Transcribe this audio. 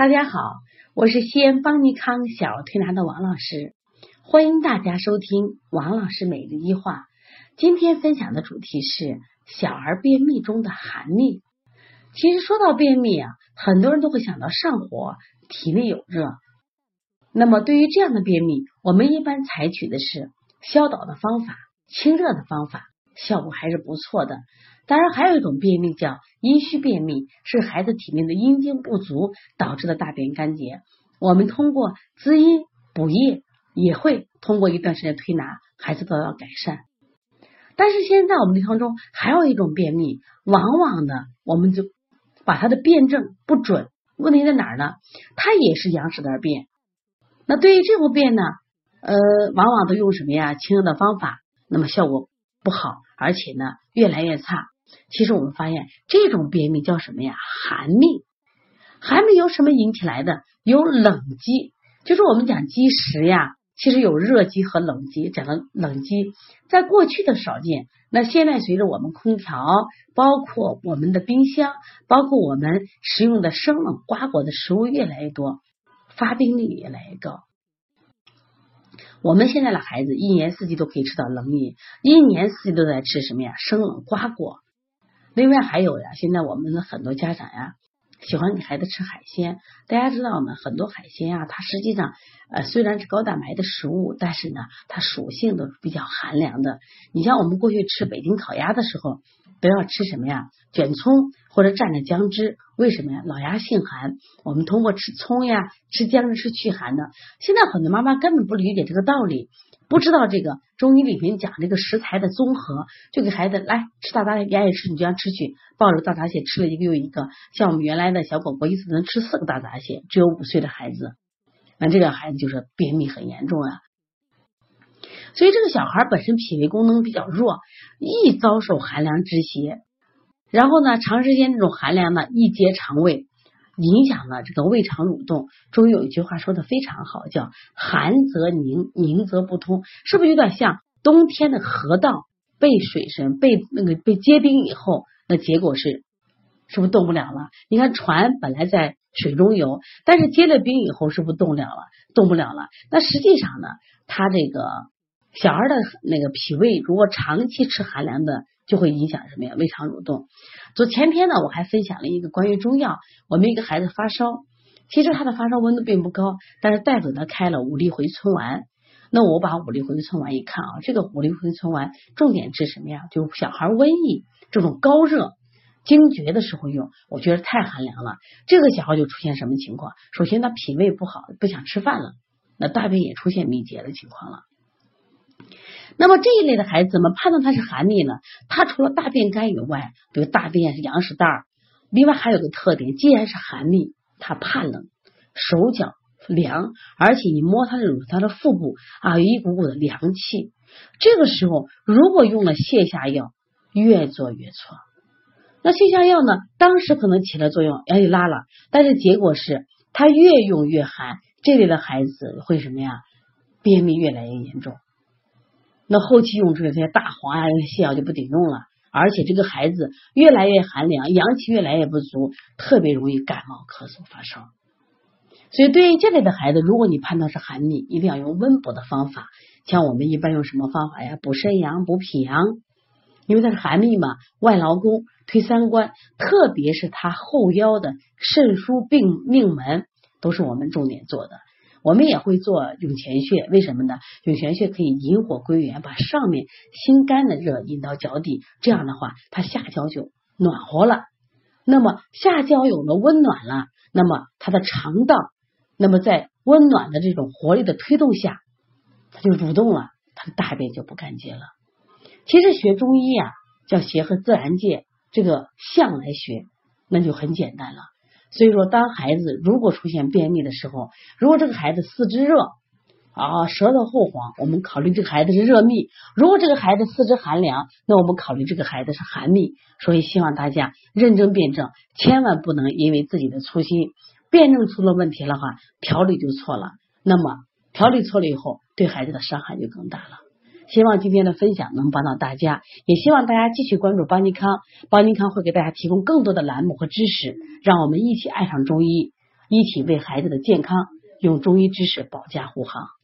大家好，我是西安邦尼康小儿推拿的王老师，欢迎大家收听王老师每日一话。今天分享的主题是小儿便秘中的寒秘。其实说到便秘啊，很多人都会想到上火、体内有热。那么对于这样的便秘，我们一般采取的是消导的方法、清热的方法，效果还是不错的。当然，还有一种便秘叫阴虚便秘，是孩子体内的阴精不足导致的大便干结。我们通过滋阴补液，也会通过一段时间推拿，孩子得到改善。但是现在我们的当中还有一种便秘，往往呢，我们就把它的辩证不准。问题在哪儿呢？它也是阳实而便。那对于这种便呢，呃，往往都用什么呀？清热的方法，那么效果不好，而且呢，越来越差。其实我们发现这种便秘叫什么呀？寒秘。寒秘由什么引起来的？由冷积，就是我们讲积食呀。其实有热积和冷积。讲的冷积，在过去的少见。那现在随着我们空调，包括我们的冰箱，包括我们食用的生冷瓜果的食物越来越多，发病率越来越高。我们现在的孩子一年四季都可以吃到冷饮，一年四季都在吃什么呀？生冷瓜果。另外还有呀，现在我们的很多家长呀，喜欢给孩子吃海鲜。大家知道吗？很多海鲜啊，它实际上呃虽然是高蛋白的食物，但是呢，它属性都是比较寒凉的。你像我们过去吃北京烤鸭的时候，都要吃什么呀？卷葱或者蘸着姜汁。为什么呀？老鸭性寒，我们通过吃葱呀、吃姜是驱寒的。现在很多妈妈根本不理解这个道理。不知道这个中医里面讲这个食材的综合，就给孩子来吃大闸蟹，愿意吃你就要吃去，抱着大闸蟹吃了一个又一个。像我们原来的小狗狗一次能吃四个大闸蟹，只有五岁的孩子，那这个孩子就是便秘很严重啊。所以这个小孩本身脾胃功能比较弱，易遭受寒凉之邪，然后呢，长时间这种寒凉呢，易结肠胃。影响了这个胃肠蠕动。中医有一句话说的非常好，叫寒则凝，凝则不通，是不是有点像冬天的河道被水深被那个被结冰以后，那结果是是不是动不了了？你看船本来在水中游，但是结了冰以后，是不是动了了？动不了了。那实际上呢，他这个小孩的那个脾胃如果长期吃寒凉的。就会影响什么呀？胃肠蠕动。昨前天呢，我还分享了一个关于中药。我们一个孩子发烧，其实他的发烧温度并不高，但是带给他开了五粒回春丸。那我把五粒回春丸一看啊，这个五粒回春丸重点治什么呀？就小孩瘟疫这种高热惊厥的时候用，我觉得太寒凉了。这个小孩就出现什么情况？首先他脾胃不好，不想吃饭了，那大便也出现秘结的情况了。那么这一类的孩子怎么判断他是寒秘呢？他除了大便干以外，比如大便是羊屎蛋儿，另外还有个特点，既然是寒秘，他怕冷，手脚凉，而且你摸他的乳，他的腹部啊有一股股的凉气。这个时候如果用了泻下药，越做越错。那泻下药呢，当时可能起了作用，哎拉了，但是结果是他越用越寒，这类的孩子会什么呀？便秘越来越严重。那后期用出来这些大黄呀、泻药就不顶用了，而且这个孩子越来越寒凉，阳气越来越不足，特别容易感冒、咳嗽、发烧。所以对于这类的孩子，如果你判断是寒秘，一定要用温补的方法。像我们一般用什么方法呀？补肾阳、补脾阳，因为它是寒秘嘛，外劳宫、推三关，特别是他后腰的肾腧、病命门，都是我们重点做的。我们也会做涌泉穴，为什么呢？涌泉穴可以引火归元，把上面心肝的热引到脚底，这样的话，它下焦就暖和了。那么下焦有了温暖了，那么它的肠道，那么在温暖的这种活力的推动下，它就蠕动了，它的大便就不干结了。其实学中医啊，叫结合自然界这个象来学，那就很简单了。所以说，当孩子如果出现便秘的时候，如果这个孩子四肢热啊，舌头后黄，我们考虑这个孩子是热秘；如果这个孩子四肢寒凉，那我们考虑这个孩子是寒秘。所以希望大家认真辩证，千万不能因为自己的粗心，辩证出了问题的话，调理就错了。那么调理错了以后，对孩子的伤害就更大了。希望今天的分享能帮到大家，也希望大家继续关注邦尼康，邦尼康会给大家提供更多的栏目和知识，让我们一起爱上中医，一起为孩子的健康用中医知识保驾护航。